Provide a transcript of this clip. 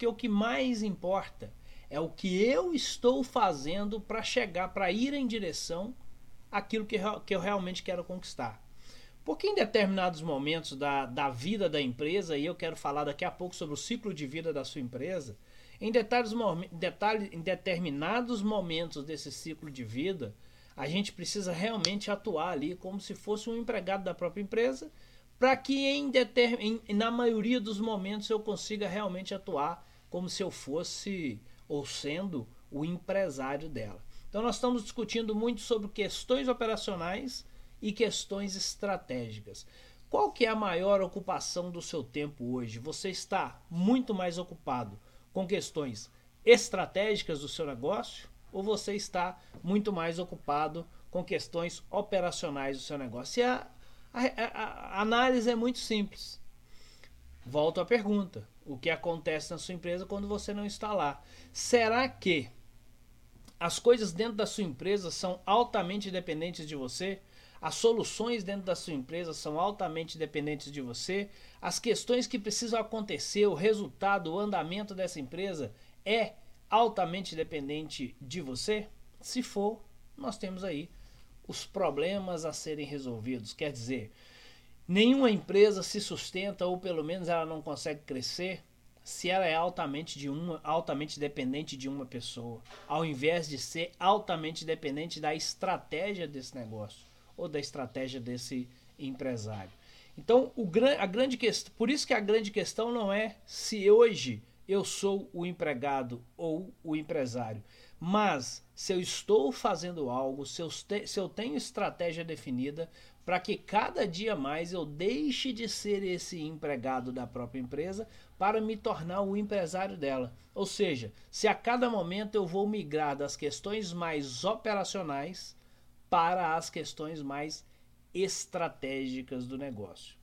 porque o que mais importa é o que eu estou fazendo para chegar, para ir em direção àquilo que, que eu realmente quero conquistar. Porque em determinados momentos da, da vida da empresa, e eu quero falar daqui a pouco sobre o ciclo de vida da sua empresa, em, detalhes, detalhes, em determinados momentos desse ciclo de vida, a gente precisa realmente atuar ali como se fosse um empregado da própria empresa, para que em, determin, em, na maioria dos momentos eu consiga realmente atuar como se eu fosse ou sendo o empresário dela. Então nós estamos discutindo muito sobre questões operacionais e questões estratégicas. Qual que é a maior ocupação do seu tempo hoje? Você está muito mais ocupado com questões estratégicas do seu negócio ou você está muito mais ocupado com questões operacionais do seu negócio? E a, a, a, a análise é muito simples. Volto à pergunta: o que acontece na sua empresa quando você não está lá? Será que as coisas dentro da sua empresa são altamente dependentes de você? As soluções dentro da sua empresa são altamente dependentes de você? As questões que precisam acontecer, o resultado, o andamento dessa empresa é altamente dependente de você? Se for, nós temos aí os problemas a serem resolvidos. Quer dizer, nenhuma empresa se sustenta ou pelo menos ela não consegue crescer se ela é altamente de uma altamente dependente de uma pessoa, ao invés de ser altamente dependente da estratégia desse negócio ou da estratégia desse empresário. Então, o, a grande questão, por isso que a grande questão não é se hoje eu sou o empregado ou o empresário, mas se eu estou fazendo algo, se eu, te, se eu tenho estratégia definida para que cada dia mais eu deixe de ser esse empregado da própria empresa para me tornar o empresário dela. Ou seja, se a cada momento eu vou migrar das questões mais operacionais para as questões mais estratégicas do negócio.